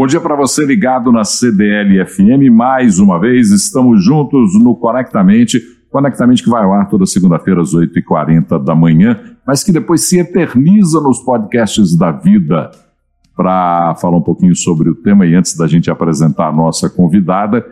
Bom dia para você ligado na CDL FM. Mais uma vez, estamos juntos no Conectamente. Conectamente que vai ao ar toda segunda-feira às 8h40 da manhã, mas que depois se eterniza nos podcasts da vida. Para falar um pouquinho sobre o tema e antes da gente apresentar a nossa convidada,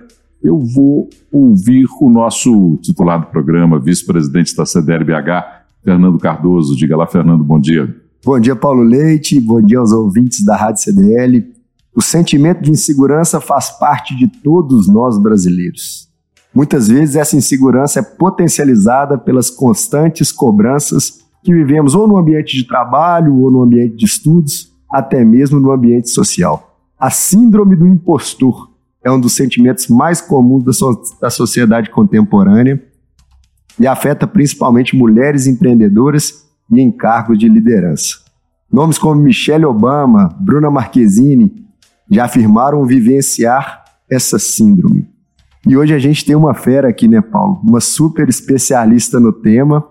eu vou ouvir o nosso titular do programa, vice-presidente da CDL-BH, Fernando Cardoso. Diga lá, Fernando, bom dia. Bom dia, Paulo Leite. Bom dia aos ouvintes da Rádio CDL. O sentimento de insegurança faz parte de todos nós brasileiros. Muitas vezes essa insegurança é potencializada pelas constantes cobranças que vivemos ou no ambiente de trabalho ou no ambiente de estudos, até mesmo no ambiente social. A síndrome do impostor é um dos sentimentos mais comuns da, so da sociedade contemporânea e afeta principalmente mulheres empreendedoras e em cargos de liderança. Nomes como Michelle Obama, Bruna Marquezine, já afirmaram vivenciar essa síndrome. E hoje a gente tem uma fera aqui, né, Paulo? Uma super especialista no tema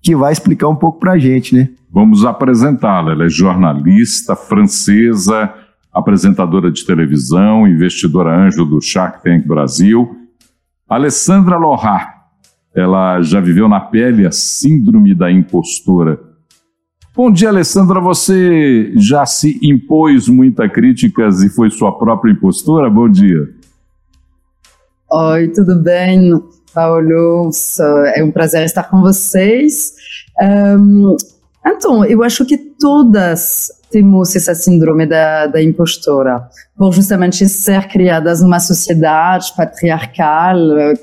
que vai explicar um pouco para a gente, né? Vamos apresentá-la. Ela é jornalista francesa, apresentadora de televisão, investidora anjo do Shark Tank Brasil. Alessandra Lohar. Ela já viveu na pele a síndrome da impostora Bom dia, Alessandra. Você já se impôs muitas críticas e foi sua própria impostora? Bom dia. Oi, tudo bem? Paulo, é um prazer estar com vocês. Um, então, eu acho que todas temos essa síndrome da, da impostora, por justamente ser criadas numa sociedade patriarcal,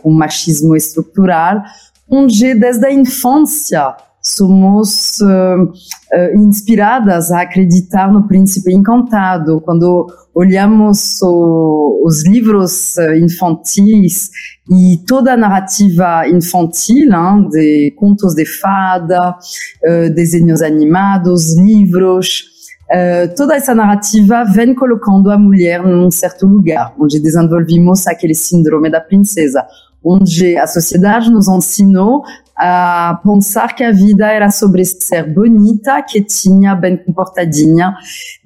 com machismo estrutural, onde desde a infância somos uh, uh, inspiradas a acreditar no príncipe encantado. Quando olhamos o, os livros uh, infantis e toda a narrativa infantil, hein, de contos de fada, desenhos animados, livros, toda essa narrativa vem colocando a mulher num certo lugar, onde desenvolvemos aquele síndrome da princesa, onde a sociedade nos ensinou a pensar que a vida era sobre ser bonita, quietinha, bem comportadinha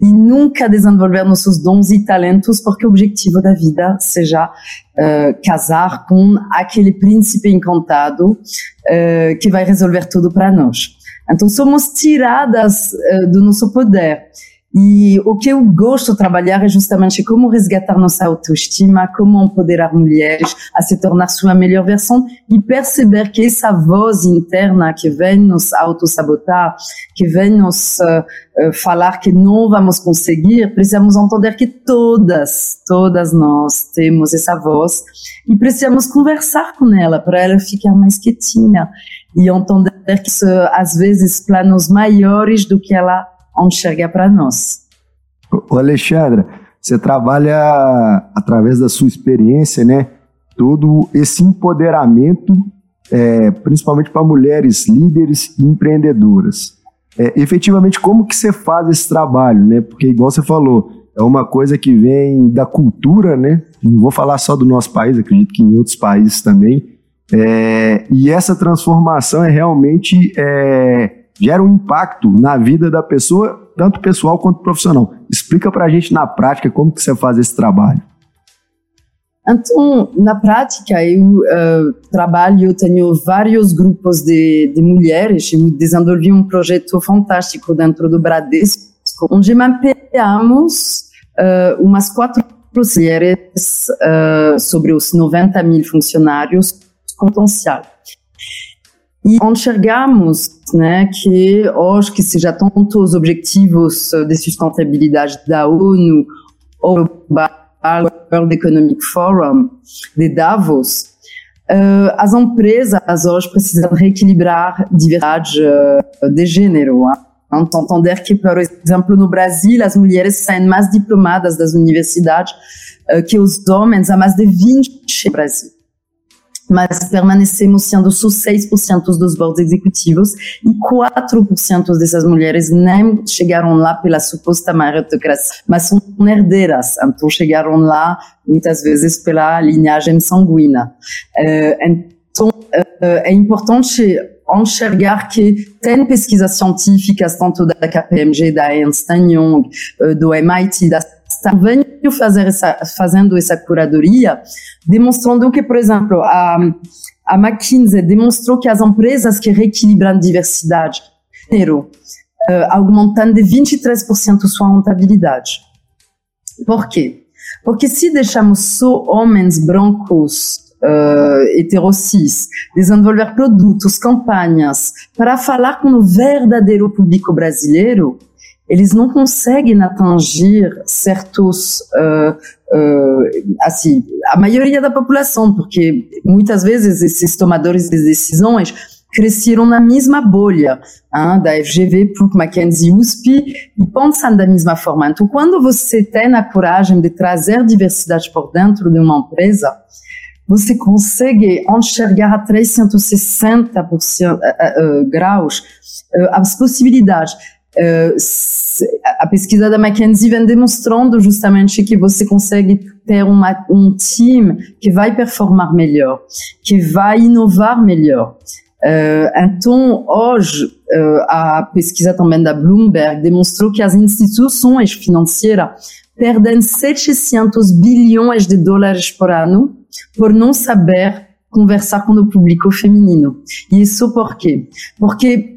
e nunca desenvolver nossos dons e talentos, porque o objetivo da vida seja uh, casar com aquele príncipe encantado uh, que vai resolver tudo para nós. Então somos tiradas uh, do nosso poder. E o que eu gosto de trabalhar é justamente como resgatar nossa autoestima, como empoderar mulheres a se tornar sua melhor versão e perceber que essa voz interna que vem nos autossabotar, que vem nos uh, falar que não vamos conseguir, precisamos entender que todas, todas nós temos essa voz e precisamos conversar com ela para ela ficar mais quietinha e entender que às vezes planos maiores do que ela enxergar para nós. Alexandra, você trabalha através da sua experiência, né? Todo esse empoderamento, é, principalmente para mulheres líderes e empreendedoras. É, efetivamente, como que você faz esse trabalho, né? Porque igual você falou, é uma coisa que vem da cultura, né? Não vou falar só do nosso país, acredito que em outros países também. É, e essa transformação é realmente é, gera um impacto na vida da pessoa, tanto pessoal quanto profissional. Explica para a gente na prática como que você faz esse trabalho. Então, na prática, eu uh, trabalho, tenho vários grupos de, de mulheres, eu desenvolvi um projeto fantástico dentro do Bradesco, onde mapeamos uh, umas quatro mulheres uh, sobre os 90 mil funcionários com potencial. E enxergamos né, que hoje que seja tanto os objetivos de sustentabilidade da ONU ou o World Economic Forum de Davos, uh, as empresas hoje precisam reequilibrar diversidade uh, de gênero. Hein? Então, entender que, por exemplo, no Brasil, as mulheres saem mais diplomadas das universidades uh, que os homens há mais de 20 no Brasil mas permanecemos sendo só 6% dos boards executivos e 4% dessas mulheres nem chegaram lá pela suposta meritocracia, mas são herdeiras, então chegaram lá muitas vezes pela linhagem sanguínea. Uh, então, uh, é importante enxergar que tem pesquisas científicas tanto da KPMG, da Ernst Young, do MIT, da venho fazer essa, fazendo essa curadoria, demonstrando que, por exemplo, a, a McKinsey demonstrou que as empresas que reequilibram diversidade gênero uh, aumentam de 23% sua rentabilidade. Por quê? Porque se deixamos só homens brancos uh, heterocis, desenvolver produtos, campanhas, para falar com o verdadeiro público brasileiro, eles não conseguem atingir certos, uh, uh, assim, a maioria da população, porque muitas vezes esses tomadores de decisões cresceram na mesma bolha hein, da FGV, PUC, Mackenzie, USP e pensam da mesma forma. Então, quando você tem a coragem de trazer diversidade por dentro de uma empresa, você consegue enxergar a 360 uh, uh, graus as possibilidades. A pesquisa da McKinsey vem demonstrando justamente que você consegue ter uma, um time que vai performar melhor, que vai inovar melhor. Uh, então, hoje, uh, a pesquisa também da Bloomberg demonstrou que as instituições financeiras perdem 700 bilhões de dólares por ano por não saber conversar com o público feminino. E isso por quê? Porque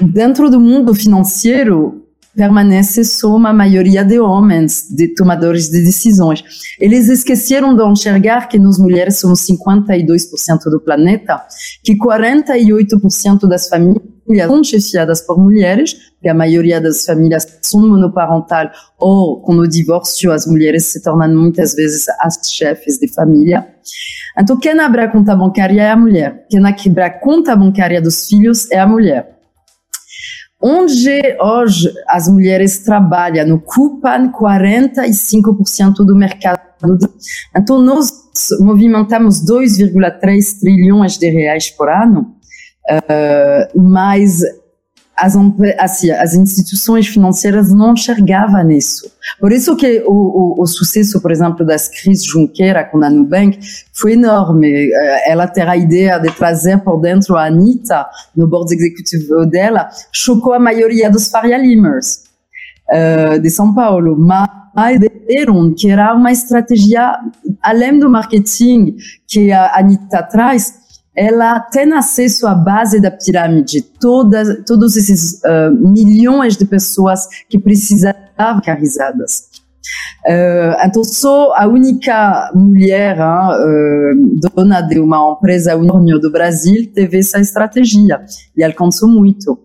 dentro do mundo financeiro permanece só uma maioria de homens, de tomadores de decisões. Eles esqueceram de enxergar que nós mulheres somos 52% do planeta, que 48% das famílias são chefiadas por mulheres, que a maioria das famílias são monoparental ou com o divórcio as mulheres se tornam muitas vezes as chefes de família. Então quem abre a conta bancária é a mulher, quem abre a conta bancária dos filhos é a mulher. Onde hoje as mulheres trabalham, ocupam 45% do mercado. Então, nós movimentamos 2,3 trilhões de reais por ano, uh, mas as, assim, as instituições financeiras não enxergavam nisso. Por isso que o, o, o, sucesso, por exemplo, das crises Junqueira com a Nubank foi enorme. Eh, ela ter a ideia de trazer por dentro a Anitta no board executivo dela chocou a maioria dos Faria Limers uh, de São Paulo, mas viram que era uma estratégia além do marketing que a Anitta traz, ela tem acesso à base da pirâmide, todas, todos esses uh, milhões de pessoas que precisavam carizadas. Uh, então, sou a única mulher uh, dona de uma empresa unicórnio do Brasil teve essa estratégia e alcançou muito.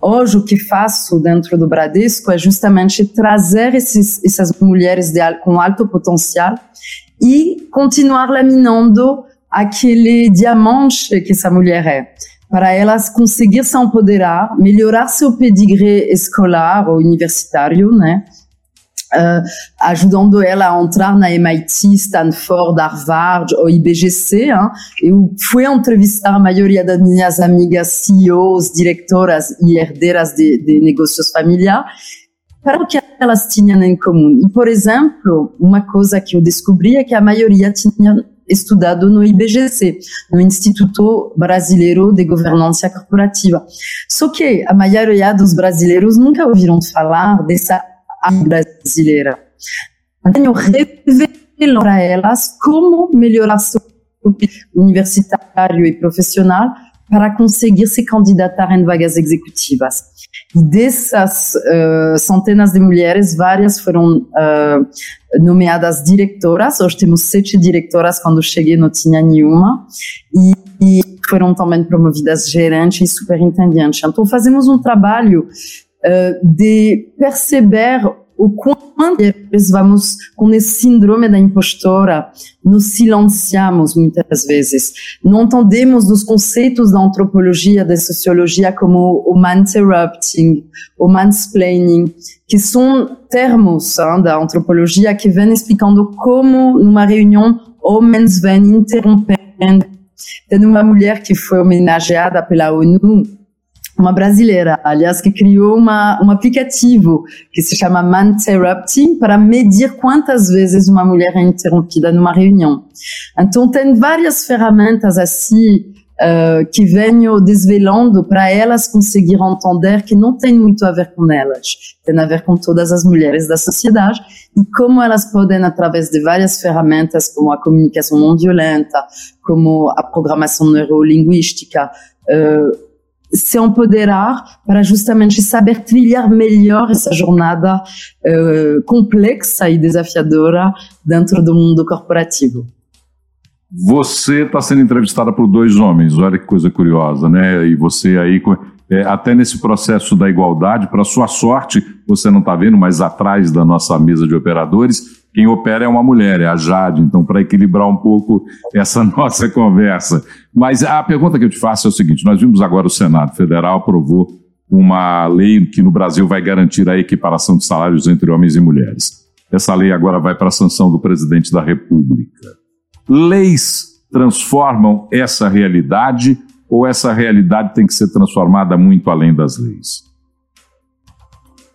Hoje, o que faço dentro do Bradesco é justamente trazer esses, essas mulheres de, com alto potencial e continuar laminando aquele diamante que essa mulher é, para elas conseguir se empoderar, melhorar seu pedigree escolar ou universitário, né? Uh, ajudando ela a entrar na MIT, Stanford, Harvard ou IBGC. Hein? Eu fui entrevistar a maioria das minhas amigas CEOs, diretoras e herdeiras de, de negócios familiares para o que elas tinham em comum. E, por exemplo, uma coisa que eu descobri é que a maioria tinha estudado no IBGC, no Instituto Brasileiro de Governança Corporativa. Só que a maioria dos brasileiros nunca ouviram falar dessa brasileira. Então, eu revelo para elas como melhorar seu universitário e profissional para conseguir se candidatar em vagas executivas. E dessas uh, centenas de mulheres, várias foram uh, nomeadas diretoras. Hoje temos sete diretoras, quando cheguei não tinha nenhuma. E, e foram também promovidas gerentes e superintendentes. Então fazemos um trabalho uh, de perceber o quanto vamos com esse síndrome da impostora, nos silenciamos muitas vezes. Não entendemos dos conceitos da antropologia, da sociologia, como o man-interrupting, o mansplaining, que são termos hein, da antropologia que vêm explicando como, numa reunião, homens vêm interrompendo. Tem uma mulher que foi homenageada pela ONU, uma brasileira, aliás, que criou uma, um aplicativo que se chama Manterrupting para medir quantas vezes uma mulher é interrompida numa reunião. Então, tem várias ferramentas assim uh, que venho desvelando para elas conseguir entender que não tem muito a ver com elas, tem a ver com todas as mulheres da sociedade e como elas podem, através de várias ferramentas, como a comunicação não violenta, como a programação neurolinguística, uh, se empoderar para justamente saber trilhar melhor essa jornada uh, complexa e desafiadora dentro do mundo corporativo. Você está sendo entrevistada por dois homens, olha que coisa curiosa, né? E você aí, é, até nesse processo da igualdade, para sua sorte, você não está vendo, mas atrás da nossa mesa de operadores, quem opera é uma mulher, é a Jade, então para equilibrar um pouco essa nossa conversa. Mas a pergunta que eu te faço é o seguinte: nós vimos agora o Senado Federal aprovou uma lei que no Brasil vai garantir a equiparação de salários entre homens e mulheres. Essa lei agora vai para a sanção do presidente da República. Leis transformam essa realidade ou essa realidade tem que ser transformada muito além das leis?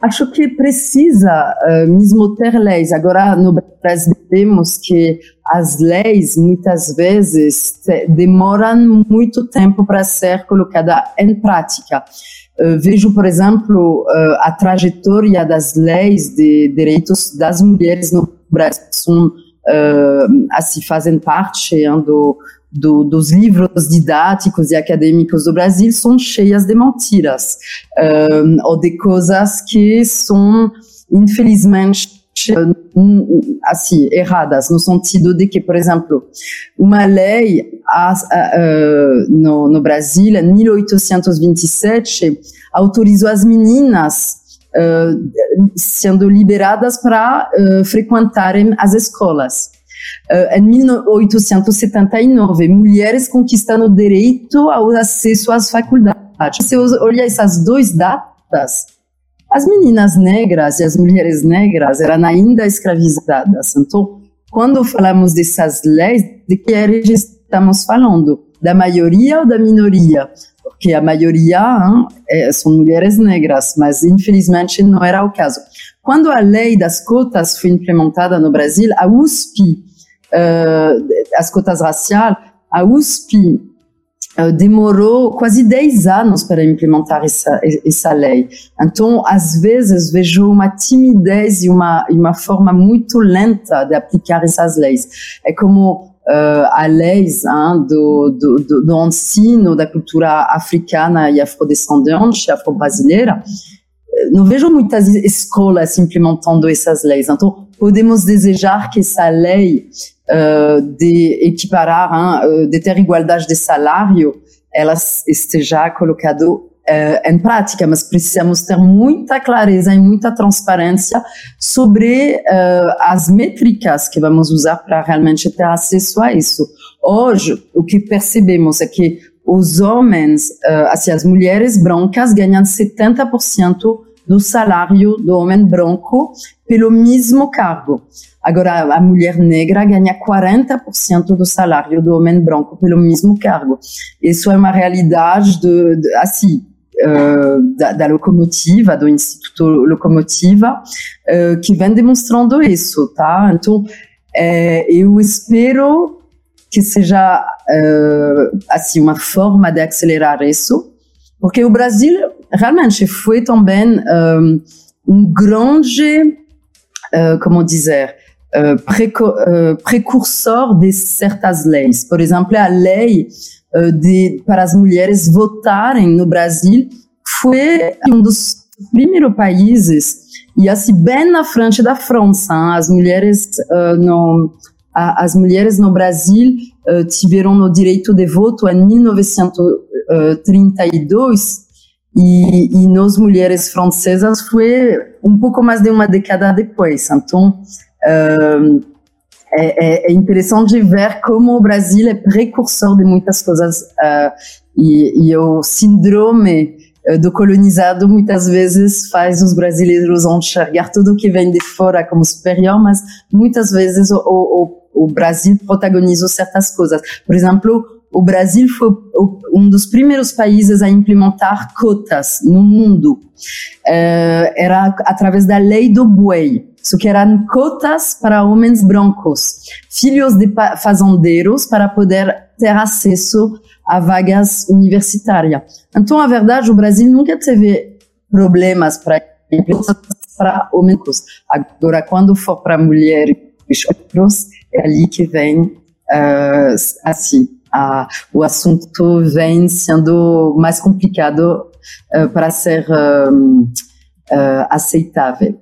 acho que precisa uh, mesmo ter leis. Agora, no Brasil, vemos que as leis, muitas vezes, demoram muito tempo para ser colocada em prática. Uh, vejo, por exemplo, uh, a trajetória das leis de direitos das mulheres no Brasil. São, assim, fazem parte do, do, dos livros didáticos e acadêmicos do Brasil são cheias de mentiras um, ou de coisas que são, infelizmente, assim, erradas, no sentido de que, por exemplo, uma lei uh, no, no Brasil, em 1827, autorizou as meninas uh, sendo liberadas para uh, frequentarem as escolas. Uh, em 1879, mulheres conquistando o direito ao acesso às faculdades. Se você olha essas duas datas, as meninas negras e as mulheres negras eram ainda escravizadas. Então, quando falamos dessas leis, de que estamos falando? Da maioria ou da minoria? Porque a maioria hein, é, são mulheres negras, mas infelizmente não era o caso. Quando a lei das cotas foi implementada no Brasil, a USP as cotas raciais, a USP uh, demorou quase 10 anos para implementar essa, essa lei. Então, às vezes, vejo uma timidez e uma, uma forma muito lenta de aplicar essas leis. É como Uh, a leis hein, do, do, do, do, ensino da cultura africana e afrodescendente, afro-brasileira, não vejo muitas escolas implementando essas leis. Então, podemos desejar que essa lei uh, de equiparar, hein, de ter igualdade de salário, ela esteja colocada uh, em prática, mas precisamos ter muita clareza e muita transparência sobre uh, as métricas que vamos usar para realmente ter acesso a isso. Hoje, o que percebemos é que os homens, assim, as mulheres brancas ganham 70% do salário do homem branco pelo mesmo cargo. Agora, a mulher negra ganha 40% do salário do homem branco pelo mesmo cargo. Isso é uma realidade de, de assim, uh, da, da, locomotiva, do Instituto Locomotiva, uh, que vem demonstrando isso, tá? Então, é, eu espero que seja uh, assim uma forma de acelerar isso, porque o Brasil realmente foi também um, um grande, como dizer, uh, uh, precursor de certas leis. Por exemplo, a lei uh, de, para as mulheres votarem no Brasil foi um dos primeiros países e assim bem na frente da França. Hein? As mulheres no as mulheres no Brasil tiveram o direito de voto em 1932 e, e nos mulheres francesas foi um pouco mais de uma década depois. Então, é, é, é, interessante ver como o Brasil é precursor de muitas coisas uh, e, e, o síndrome uh, do colonizado muitas vezes faz os brasileiros enxergar tudo que vem de fora como superior, mas muitas vezes o, o, o Brasil protagonizou certas coisas. Por exemplo, o Brasil foi um dos primeiros países a implementar cotas no mundo. Uh, era através da lei do buey. Isso que eram cotas para homens brancos, filhos de fazendeiros, para poder ter acesso a vagas universitárias. Então, a verdade, o Brasil nunca teve problemas para para homens. Agora, quando for para mulheres, é ali que vem uh, assim a, o assunto vem sendo mais complicado uh, para ser uh, uh, aceitável.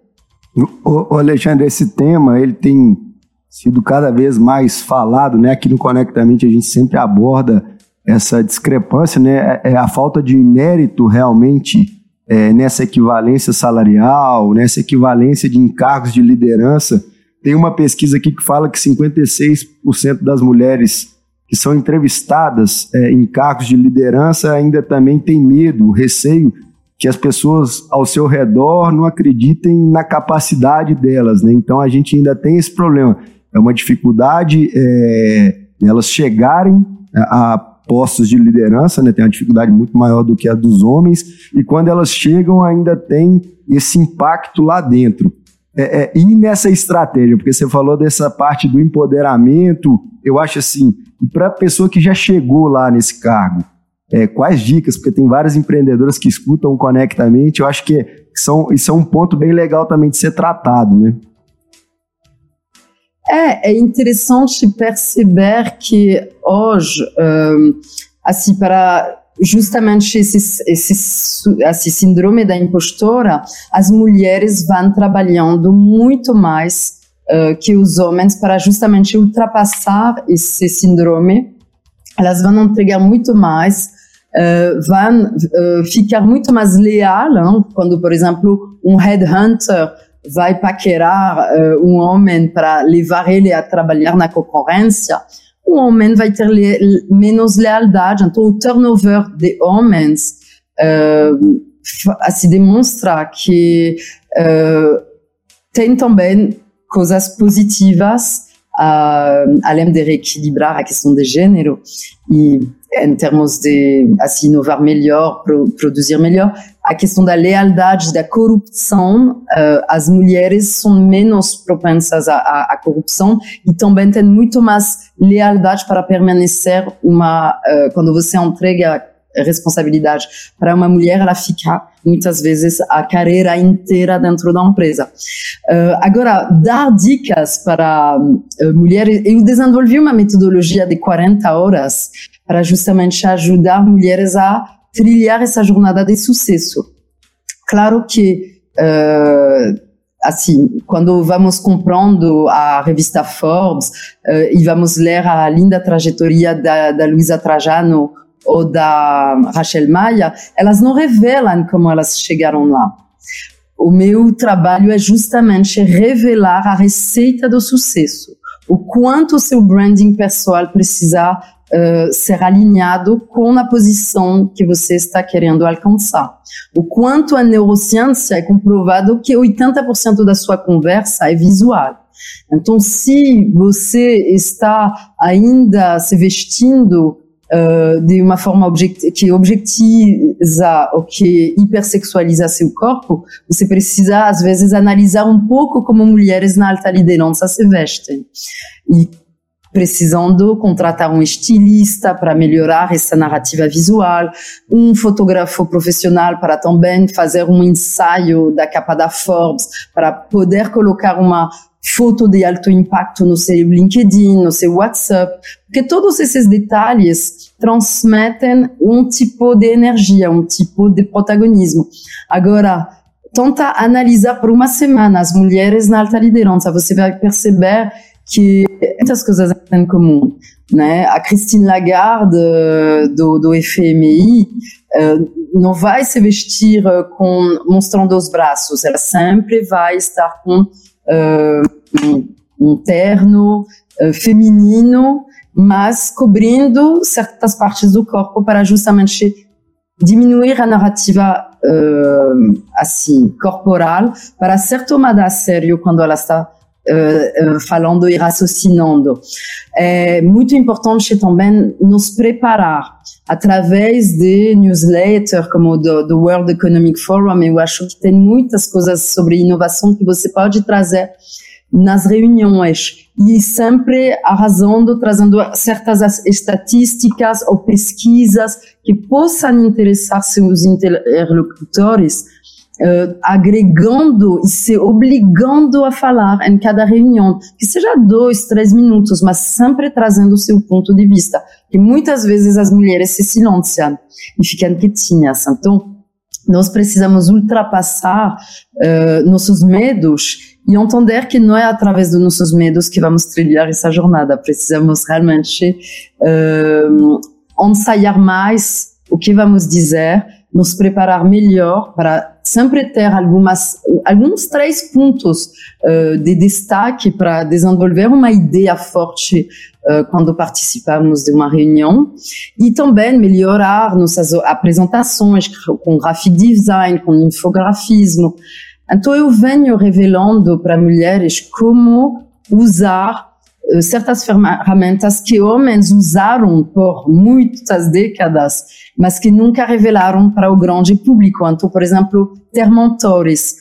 O, Alexandre, esse tema ele tem sido cada vez mais falado, né? Aqui no Conectamente a gente sempre aborda essa discrepância, né? É, é a falta de mérito realmente é, nessa equivalência salarial, nessa equivalência de encargos de liderança. Tem uma pesquisa aqui que fala que 56% das mulheres que são entrevistadas é, em cargos de liderança ainda também têm medo, receio que as pessoas ao seu redor não acreditem na capacidade delas, né? Então a gente ainda tem esse problema. É uma dificuldade é, elas chegarem a, postos de liderança, né? Tem uma dificuldade muito maior do que a dos homens e quando elas chegam ainda tem esse impacto lá dentro. É, é, e nessa estratégia, porque você falou dessa parte do empoderamento, eu acho assim, e para a pessoa que já chegou lá nesse cargo, é, quais dicas? Porque tem várias empreendedoras que escutam conectamente, eu acho que são, isso é um ponto bem legal também de ser tratado, né? É, é interessante perceber que hoje, um, assim, para justamente esse, esse, esse síndrome da impostora, as mulheres vão trabalhando muito mais uh, que os homens para justamente ultrapassar esse síndrome. Elas vão entregar muito mais, uh, vão uh, ficar muito mais leal hein? quando, por exemplo, um headhunter vai paquerar um homem para levar ele a trabalhar na concorrência o homem vai ter le menos lealdade. Então, o turnover de homens uh, assim, demonstra que uh, tem também coisas positivas, uh, além de reequilibrar a questão de gênero e em termos de assim, inovar melhor, pro, produzir melhor, a questão da lealdade, da corrupção, uh, as mulheres são menos propensas à, à, à, corrupção e também têm muito mais lealdade para permanecer uma, uh, quando você entrega responsabilidade para uma mulher, ela fica muitas vezes a carreira inteira dentro da empresa. Uh, agora, dar dicas para uh, mulheres, eu desenvolvi uma metodologia de 40 horas para justamente ajudar mulheres a trilhar essa jornada de sucesso. Claro que uh, assim, quando vamos comprando a revista Forbes uh, e vamos ler a linda trajetória da, da Luisa Trajano ou da Rachel Maia, elas não revelam como elas chegaram lá. O meu trabalho é justamente revelar a receita do sucesso, o quanto o seu branding pessoal precisa uh, ser alinhado com a posição que você está querendo alcançar. O quanto a neurociência é comprovado que 80% da sua conversa é visual. Então, se você está ainda se vestindo de uma forma que objetiza ou que hipersexualiza seu corpo, você precisa, às vezes, analisar um pouco como mulheres na alta liderança se vestem. E precisando contratar um estilista para melhorar essa narrativa visual, um fotógrafo profissional para também fazer um ensaio da capa da Forbes, para poder colocar uma foto de alto impacto no seu LinkedIn, no seu WhatsApp, porque todos esses detalhes transmitem um tipo de energia, um tipo de protagonismo. Agora, tenta analisar por uma semana as mulheres na alta liderança, você vai perceber que muitas coisas em comum. Né? A Christine Lagarde do, do FMI uh, não vai se vestir com mostrando os braços, ela sempre vai estar com uh, um, um, terno uh, feminino, mas cobrindo certas partes do corpo para justamente diminuir a narrativa assim corporal para ser tomada a sério quando ela está Uh, uh, falando e raciocinando. É muito importante também nos preparar através de newsletters como do, do World Economic Forum. Eu acho que tem muitas coisas sobre inovação que você pode trazer nas reuniões. E sempre arrasando, trazendo certas estatísticas ou pesquisas que possam interessar seus interlocutores uh, agregando e se obrigando a falar em cada reunião, que seja dois, três minutos, mas sempre trazendo o seu ponto de vista, que muitas vezes as mulheres se silenciam e ficam quietinhas. Então, nós precisamos ultrapassar uh, nossos medos e entender que não é através dos nossos medos que vamos trilhar essa jornada. Precisamos realmente uh, ensaiar mais o que vamos dizer, nos preparar melhor para sempre ter algumas, alguns três pontos uh, de destaque para desenvolver uma ideia forte uh, quando participamos de uma reunião e também melhorar nossas apresentações com graphic design, com infografismo. Então eu venho revelando para mulheres como usar uh, certas ferramentas que homens usaram por muitas décadas mas que nunca revelaram para o grande público. Então, por exemplo, ter mentores.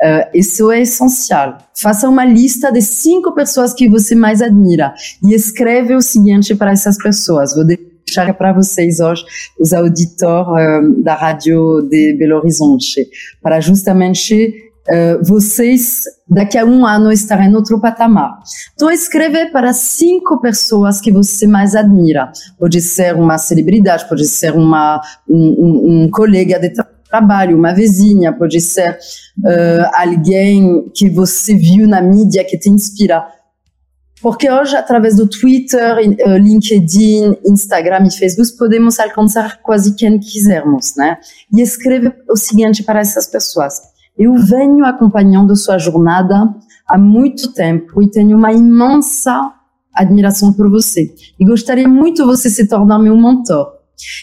Uh, isso é essencial. Faça uma lista de cinco pessoas que você mais admira e escreve o seguinte para essas pessoas. Vou deixar para vocês hoje, os auditores uh, da rádio de Belo Horizonte, para justamente uh, vocês daqui a um ano estarem em outro patamar. Então escreve para cinco pessoas que você mais admira. Pode ser uma celebridade, pode ser uma um, um, um colega de trabalho, uma vizinha, pode ser uh, alguém que você viu na mídia que te inspira. Porque hoje, através do Twitter, LinkedIn, Instagram e Facebook, podemos alcançar quase quem quisermos, né? E escreve o seguinte para essas pessoas. Eu venho acompanhando sua jornada há muito tempo e tenho uma imensa admiração por você. E gostaria muito você se tornar meu mentor.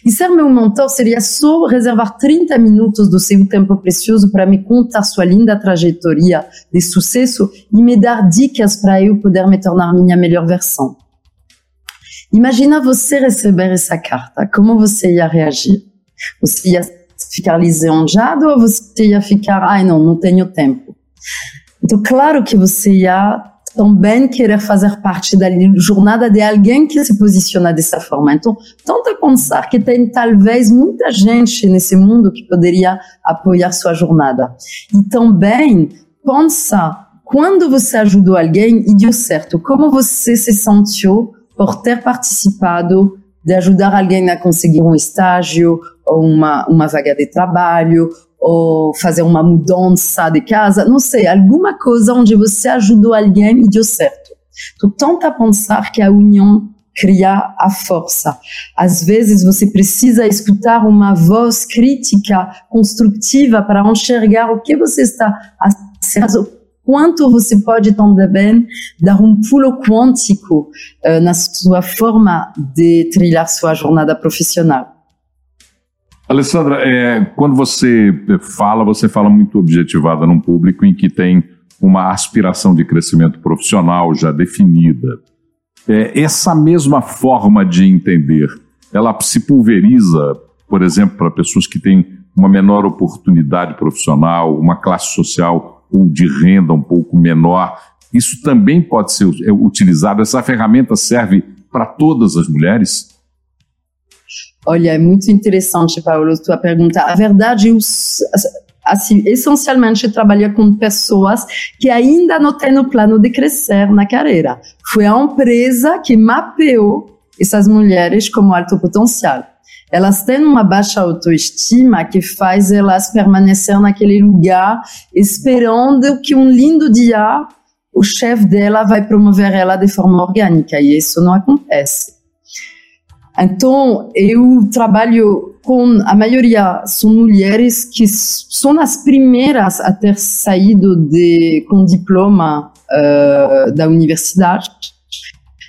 E ser meu mentor seria só reservar 30 minutos do seu tempo precioso para me contar sua linda trajetória de sucesso e me dar dicas para eu poder me tornar minha melhor versão. Imagina você receber essa carta, como você ia reagir? Você ia ficar lisonjeado ou você ia ficar, ai não, não tenho tempo. Então, claro que você ia também querer fazer parte da jornada de alguém que se posiciona dessa forma. Então, tenta pensar que tem talvez muita gente nesse mundo que poderia apoiar sua jornada. E também pensa quando você ajudou alguém e deu certo, como você se sentiu por ter participado de ajudar alguém a conseguir um estágio ou uma, uma vaga de trabalho ou fazer uma mudança de casa, não sei, alguma coisa onde você ajudou alguém e deu certo. Então, tenta pensar que a união cria a força. Às vezes você precisa escutar uma voz crítica, construtiva para enxergar o que você está a quanto você pode também dar um pulo quântico uh, na sua forma de trilhar sua jornada profissional. Alessandra, é, quando você fala, você fala muito objetivada num público em que tem uma aspiração de crescimento profissional já definida. É, essa mesma forma de entender, ela se pulveriza, por exemplo, para pessoas que têm uma menor oportunidade profissional, uma classe social ou de renda um pouco menor, isso também pode ser utilizado? Essa ferramenta serve para todas as mulheres? Olha, é muito interessante, Paulo, tua pergunta. A verdade, eu, assim, essencialmente trabalho com pessoas que ainda não têm o plano de crescer na carreira. Foi a empresa que mapeou essas mulheres como alto potencial elas têm uma baixa autoestima que faz elas permanecer naquele lugar esperando que um lindo dia o chefe dela vai promover ela de forma orgânica e isso não acontece. Então, eu trabalho com a maioria são mulheres que são as primeiras a ter saído de com diploma uh, da universidade,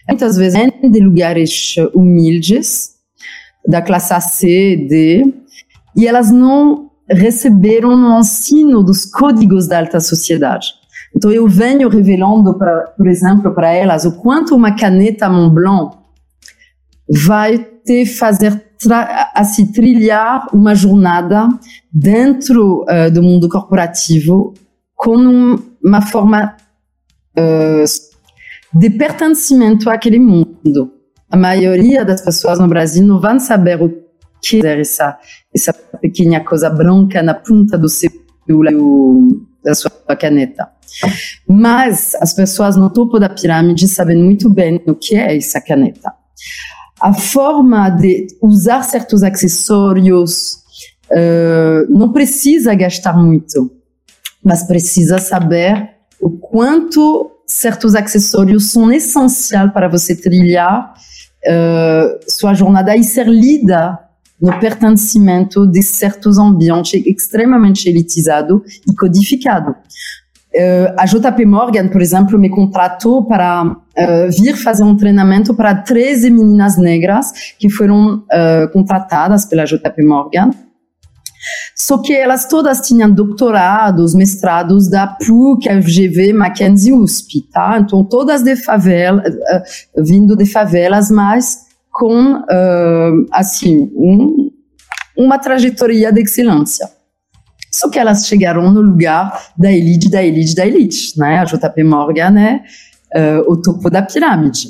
muitas vezes de lugares humildes da classe C, D, e elas não receberam o ensino dos códigos da alta sociedade. Então eu venho revelando, pra, por exemplo, para elas o quanto uma caneta Montblanc vai te fazer assim, trilhar uma jornada dentro uh, do mundo corporativo com um, uma forma uh, de pertencimento àquele mundo. A maioria das pessoas no Brasil não vão saber o que é essa, essa pequena coisa branca na ponta do seu da sua caneta. Mas as pessoas no topo da pirâmide sabem muito bem o que é essa caneta. A forma de usar certos acessórios uh, não precisa gastar muito, mas precisa saber o quanto certos acessórios são essenciais para você trilhar uh, sua jornada e ser lida no pertencimento de certos ambientes extremamente elitizados e codificados. Uh, a JP Morgan, por exemplo, me contratou para uh, vir fazer um treinamento para 13 meninas negras que foram uh, contratadas pela JP Morgan. Só que elas todas tinham doutorados, mestrados da PUC, FGV, Mackenzie, USP, tá? Então todas de favela, vindo de favelas, mas com assim um, uma trajetória de excelência. Só que elas chegaram no lugar da elite, da elite, da elite, né? A JP Morgan é uh, o topo da pirâmide.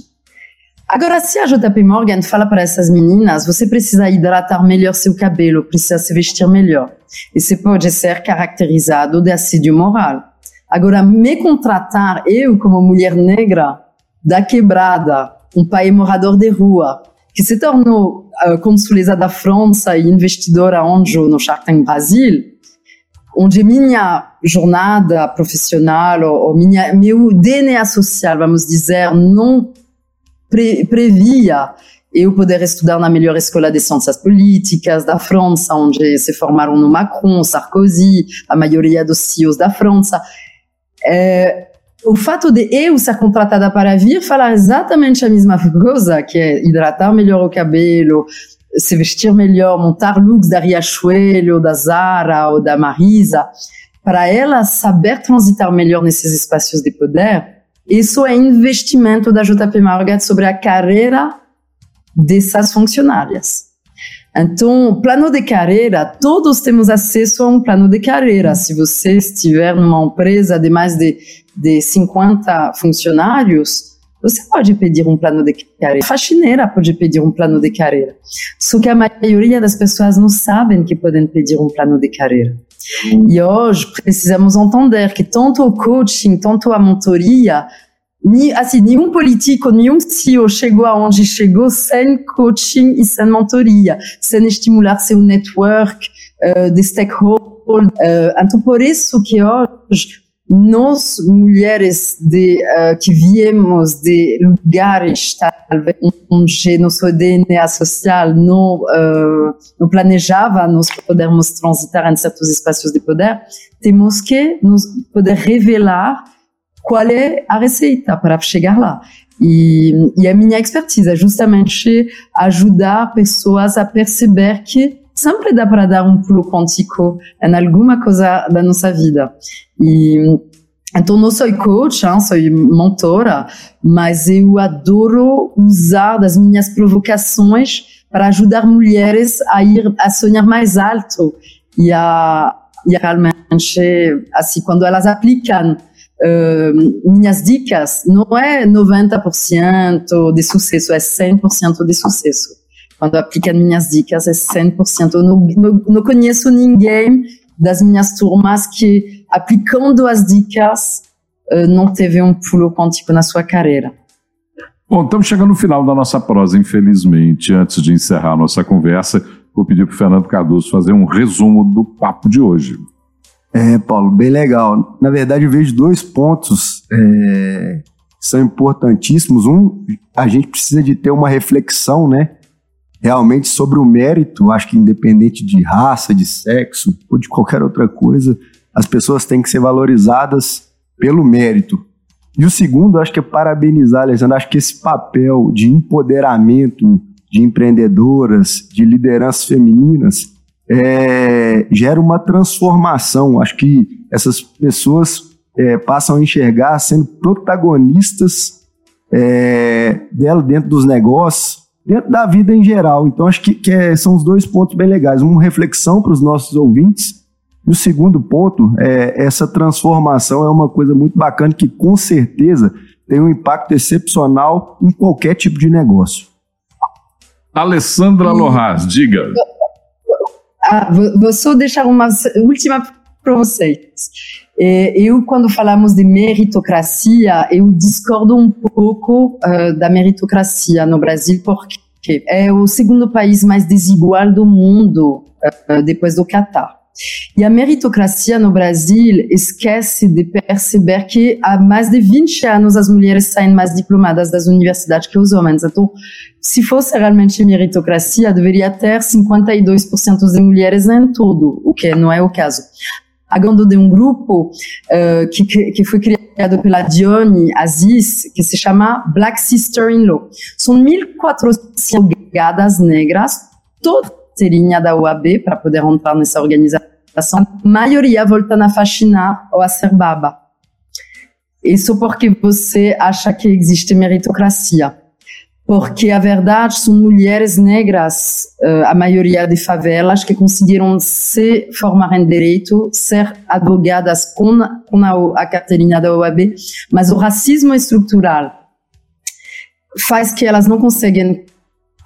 Agora, se a JP Morgan fala para essas meninas, você precisa hidratar melhor seu cabelo, precisa se vestir melhor. Isso pode ser caracterizado de assédio moral. Agora, me contratar, eu como mulher negra, da quebrada, um pai morador de rua, que se tornou uh, consuleza da França e investidora anjo no Shark Tank Brasil, onde minha jornada profissional ou, ou minha, meu DNA social, vamos dizer, não pre, previa eu poder estudar na melhor escola de ciências políticas da França, onde se formaram no Macron, Sarkozy, a maioria dos CEOs da França. É, o fato de eu ser contratada para vir falar exatamente a mesma coisa, que é hidratar melhor o cabelo, se vestir melhor, montar looks da Riachuelo, da Zara ou da Marisa, para ela saber transitar melhor nesses espaços de poder, isso é investimento da JP Morgan sobre a carreira dessas funcionárias. Então, plano de carreira, todos temos acesso a um plano de carreira. Se você estiver numa empresa de mais de, de 50 funcionários, você pode pedir um plano de carreira. A faxineira pode pedir um plano de carreira. Só que a maioria das pessoas não sabem que podem pedir um plano de carreira. E hoje precisamos entender que tanto o coaching, tanto a mentoria, ni, assim, nenhum político, nenhum CEO chegou aonde chegou sem coaching e sem mentoria, sem estimular seu network uh, de stakeholders. Uh, então, por isso que hoje nós mulheres de, uh, que viemos de lugares talvez onde nosso DNA social não, uh, não planejava nós podermos transitar em certos espaços de poder, temos que nos poder revelar qual é a receita para chegar lá. E, e a minha expertise é justamente ajudar pessoas a perceber que sempre dá para dar um pulo quântico em alguma coisa da nossa vida. E então não sou coach, hein, sou mentora, mas eu adoro usar das minhas provocações para ajudar mulheres a ir a sonhar mais alto e a, e a realmente assim quando elas aplicam uh, minhas dicas não é 90% de sucesso, é 100% de sucesso quando aplicam minhas dicas é 100%. Eu não, não, não conheço ninguém das minhas turmas que, aplicando as dicas, eh, não teve um pulo quântico na sua carreira. Bom, estamos chegando no final da nossa prosa, infelizmente. Antes de encerrar a nossa conversa, vou pedir para o Fernando Cardoso fazer um resumo do papo de hoje. É, Paulo, bem legal. Na verdade, eu vejo dois pontos é, que são importantíssimos. Um, a gente precisa de ter uma reflexão, né? Realmente sobre o mérito, acho que independente de raça, de sexo ou de qualquer outra coisa, as pessoas têm que ser valorizadas pelo mérito. E o segundo, acho que é parabenizar, Alexandre, acho que esse papel de empoderamento de empreendedoras, de lideranças femininas, é, gera uma transformação. Acho que essas pessoas é, passam a enxergar sendo protagonistas é, dela dentro dos negócios, dentro da vida em geral. Então, acho que, que é, são os dois pontos bem legais. Uma reflexão para os nossos ouvintes E o segundo ponto é essa transformação é uma coisa muito bacana que com certeza tem um impacto excepcional em qualquer tipo de negócio. Alessandra Lohas, diga. Ah, vou só deixar uma última para vocês. É, eu, quando falamos de meritocracia, eu discordo um pouco uh, da meritocracia no Brasil, porque é o segundo país mais desigual do mundo, uh, depois do Catar. E a meritocracia no Brasil esquece de perceber que há mais de 20 anos as mulheres saem mais diplomadas das universidades que os homens. Então, se fosse realmente meritocracia, deveria ter 52% de mulheres em tudo, o que não é o caso. Agando de um grupo uh, que, que foi criado pela Dione Aziz, que se chama Black Sister in Law. São 1.400 gadas negras, todas carteirinha da UAB para poder entrar nessa organização. A maioria voltando a faxinar ou a ser baba. Isso porque você acha que existe meritocracia. Porque a verdade são mulheres negras, uh, a maioria de favelas, que conseguiram se formar em direito, ser advogadas com, com a, a carteirinha da OAB, mas o racismo estrutural faz que elas não conseguem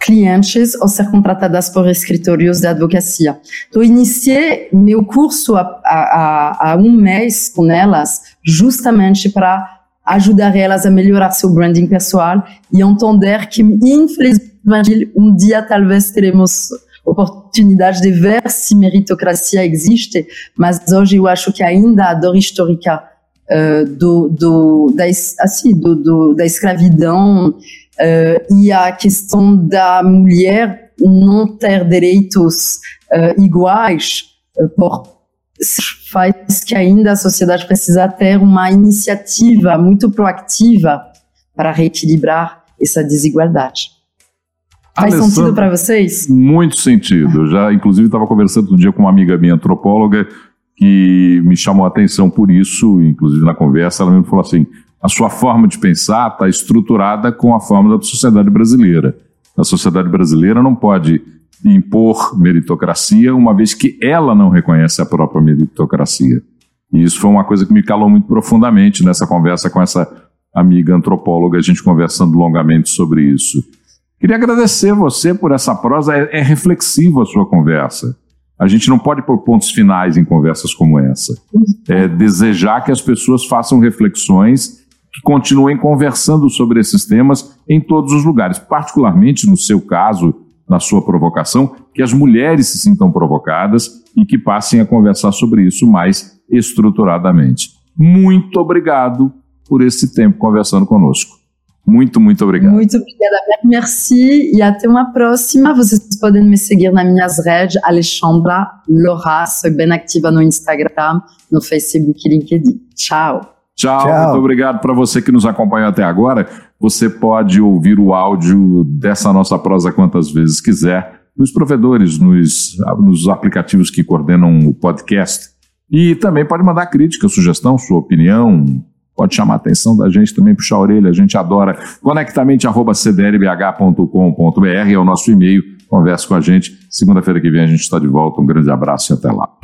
clientes ou ser contratadas por escritórios de advocacia. Então, iniciei meu curso há um mês com elas, justamente para ajudar elas a melhorar seu branding pessoal e entender que, infelizmente, um dia talvez teremos oportunidade de ver se meritocracia existe, mas hoje eu acho que ainda a dor histórica uh, do, do, da, assim, do, do, da escravidão uh, e a questão da mulher não ter direitos uh, iguais por faz que ainda a sociedade precisa ter uma iniciativa muito proativa para reequilibrar essa desigualdade. Faz Alessandra, sentido para vocês? Muito sentido. Eu já, inclusive, estava conversando um dia com uma amiga minha antropóloga que me chamou a atenção por isso, inclusive na conversa, ela me falou assim: a sua forma de pensar está estruturada com a forma da sociedade brasileira. A sociedade brasileira não pode impor meritocracia, uma vez que ela não reconhece a própria meritocracia. E isso foi uma coisa que me calou muito profundamente nessa conversa com essa amiga antropóloga, a gente conversando longamente sobre isso. Queria agradecer você por essa prosa, é, é reflexiva a sua conversa. A gente não pode pôr pontos finais em conversas como essa. É desejar que as pessoas façam reflexões que continuem conversando sobre esses temas em todos os lugares, particularmente no seu caso, na sua provocação, que as mulheres se sintam provocadas e que passem a conversar sobre isso mais estruturadamente. Muito obrigado por esse tempo conversando conosco. Muito, muito obrigado. Muito obrigada, merci e até uma próxima. Vocês podem me seguir nas minhas redes, Alexandra Lora, sou bem ativa no Instagram, no Facebook e LinkedIn. Tchau. Tchau, Tchau. muito obrigado para você que nos acompanhou até agora. Você pode ouvir o áudio dessa nossa prosa quantas vezes quiser nos provedores, nos, nos aplicativos que coordenam o podcast. E também pode mandar crítica, sugestão, sua opinião, pode chamar a atenção da gente também, puxar a orelha, a gente adora. Conectamente.cdlbh.com.br é o nosso e-mail, converse com a gente. Segunda-feira que vem a gente está de volta. Um grande abraço e até lá.